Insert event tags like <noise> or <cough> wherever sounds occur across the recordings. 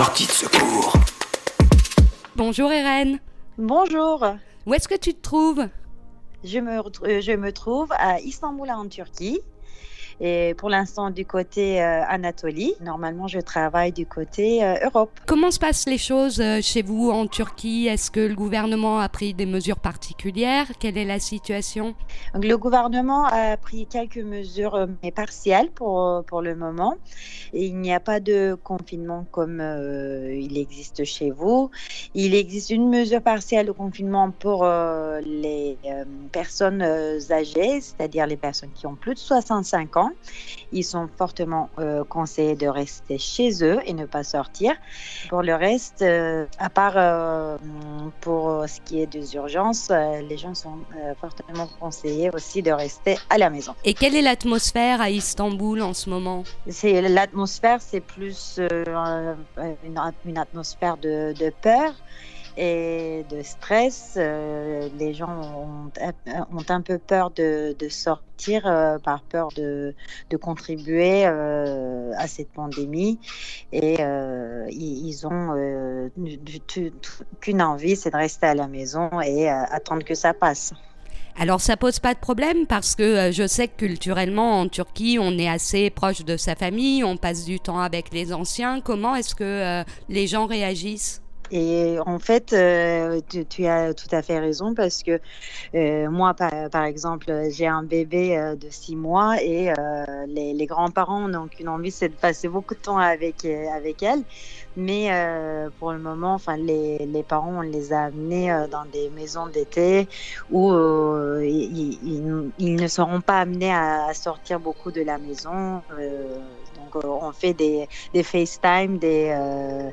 Sortie de secours. Bonjour Irène. Bonjour. Où est-ce que tu te trouves? Je me, euh, je me trouve à Istanbul en Turquie et pour l'instant du côté euh, Anatolie. Normalement, je travaille du côté euh, Europe. Comment se passent les choses euh, chez vous en Turquie? Est-ce que le gouvernement a pris des mesures particulières? Quelle est la situation? Le gouvernement a pris quelques mesures mais partielles pour, pour le moment. Il n'y a pas de confinement comme euh, il existe chez vous. Il existe une mesure partielle de confinement pour euh, les euh, personnes âgées, c'est-à-dire les personnes qui ont plus de 65 ans. Ils sont fortement euh, conseillés de rester chez eux et ne pas sortir. Pour le reste, euh, à part euh, pour ce qui est des urgences, les gens sont fortement conseillés aussi de rester à la maison. Et quelle est l'atmosphère à Istanbul en ce moment? C'est l'atmosphère, c'est plus une, une atmosphère de, de peur et de stress. Euh, les gens ont, ont un peu peur de, sortir euh, par peur de, contribuer euh, à cette pandémie et euh, ils, ils ont euh, qu'une envie, c'est de rester à la maison et euh, attendre que ça passe. Alors ça pose pas de problème parce que euh, je sais que culturellement en Turquie on est assez proche de sa famille, on passe du temps avec les anciens. Comment est-ce que euh, les gens réagissent? Et en fait, euh, tu, tu as tout à fait raison parce que euh, moi, par, par exemple, j'ai un bébé euh, de six mois et euh, les, les grands-parents n'ont qu'une envie, c'est de passer beaucoup de temps avec, euh, avec elle. Mais euh, pour le moment, enfin, les, les parents, on les a amenés dans des maisons d'été où ils, ils- ils ne seront pas amenés à sortir beaucoup de la maison. Donc, euh, on fait des, des FaceTime, des, euh,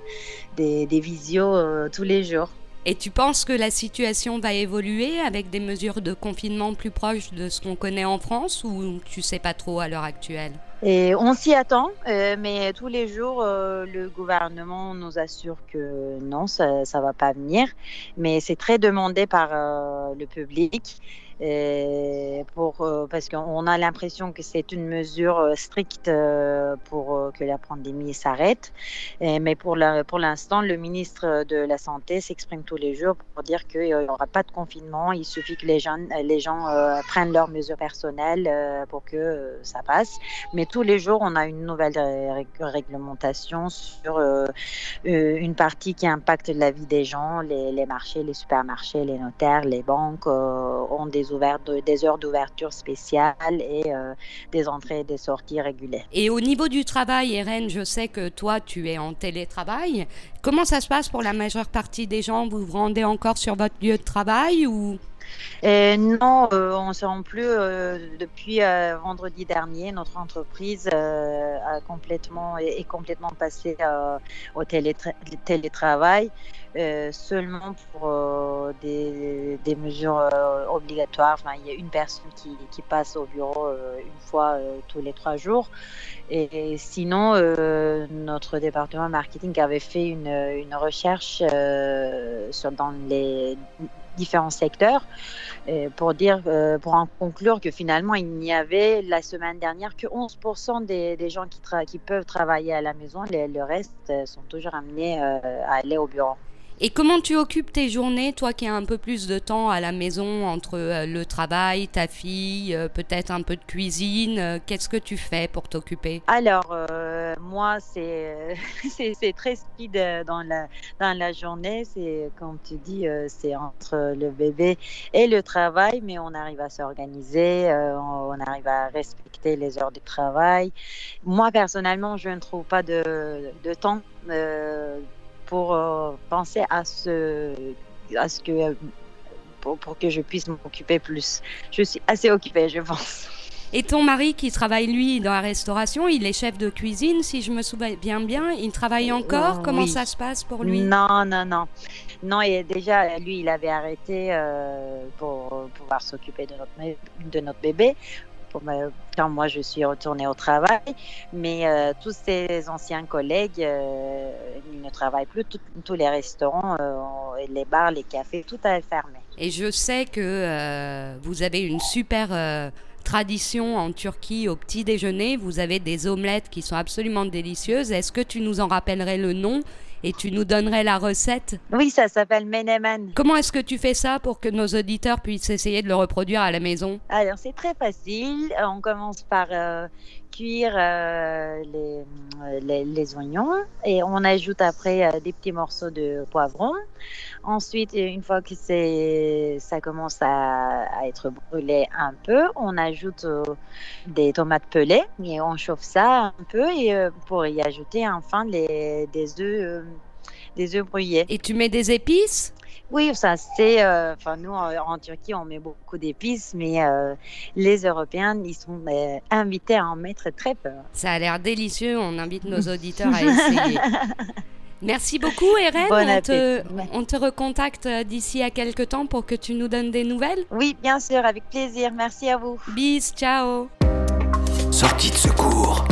des, des visios euh, tous les jours. Et tu penses que la situation va évoluer avec des mesures de confinement plus proches de ce qu'on connaît en France ou tu sais pas trop à l'heure actuelle? Et on s'y attend, euh, mais tous les jours, euh, le gouvernement nous assure que non, ça ne va pas venir. Mais c'est très demandé par euh, le public. Pour, euh, parce qu'on a l'impression que c'est une mesure euh, stricte euh, pour que la pandémie s'arrête. Mais pour la- pour l'instant, le ministre de la Santé s'exprime tous les jours pour dire qu'il n'y aura pas de confinement. Il suffit que les gens, les gens prennent leurs mesures personnelles pour que ça passe. Mais tous les jours, on a une nouvelle rég- réglementation sur une partie qui impacte la vie des gens. Les, les marchés, les supermarchés, les notaires, les banques ont des, ouverts- des heures d'ouverture spéciales et euh, des entrées et des sorties régulières. Et au niveau du travail, Irène, je sais que toi, tu es en télétravail. Comment ça se passe pour la majeure partie des gens? Vous vous rendez encore sur votre lieu de travail ou? Et non, euh, on ne se rend plus euh, depuis euh, vendredi dernier. Notre entreprise euh, a complètement, est, est complètement passée euh, au télétra- télétravail euh, seulement pour euh, des, des mesures euh, obligatoires. Il y a une personne qui, passe au bureau une fois tous les trois jours. Et, sinon, notre département marketing avait fait une, une recherche dans les différents secteurs pour dire, pour en conclure que finalement, il n'y avait la semaine dernière que 11% des, des gens qui, peuvent travailler à la maison. Le reste sont toujours amenés à aller au bureau. Et comment tu occupes tes journées, toi qui as un peu plus de temps à la maison entre euh, le travail, ta fille, euh, peut-être un peu de cuisine euh, Qu'est-ce que tu fais pour t'occuper? Alors, moi, <laughs> c'est c'est très speed dans la, dans la journée. C'est, comme tu dis, c'est entre le bébé et le travail, mais on arrive à s'organiser, on, arrive à respecter les heures de travail. Moi, personnellement, je ne trouve pas de, de temps pour euh, penser à ce, à ce que, pour, pour que je puisse m'occuper plus. Je suis assez occupée, je pense. Et ton mari qui travaille lui dans la restauration, il est chef de cuisine, si je me souviens bien, il travaille encore? Euh, Comment oui. ça se passe pour lui? Non, non, non. Non, et déjà, lui, il avait arrêté euh, pour pouvoir s'occuper de notre, de notre bébé. Quand moi, je suis retournée au travail. Mais euh, tous ses anciens collègues, euh, ils ne travaillent plus. Tous les restaurants, euh, les bars, les cafés, tout est fermé. Et je sais que vous avez une super tradition en Turquie au petit déjeuner. Vous avez des omelettes qui sont absolument délicieuses. Est-ce que tu nous en rappellerais le nom et tu nous donnerais la recette? Oui, ça s'appelle menemen. Comment est-ce que tu fais ça pour que nos auditeurs puissent essayer de le reproduire à la maison? Alors, c'est très facile. On commence par euh, cuire euh, les, les, oignons et on ajoute après euh, des petits morceaux de poivron. Ensuite, une fois que ça commence à, être brûlé un peu, on ajoute des tomates pelées et on chauffe ça un peu et pour y ajouter enfin les, des œufs des œufs brouillés. Et tu mets des épices? Oui, ça c'est. Euh, enfin, nous en, Turquie, on met beaucoup d'épices, mais euh, les Européens, ils sont euh, invités à en mettre très peu. Ça a l'air délicieux. On invite nos <laughs> auditeurs à essayer. Merci beaucoup, Eren. on, te, on te recontacte d'ici à quelques temps pour que tu nous donnes des nouvelles. Oui, bien sûr, avec plaisir. Merci à vous. Bis, ciao. Sortie de secours.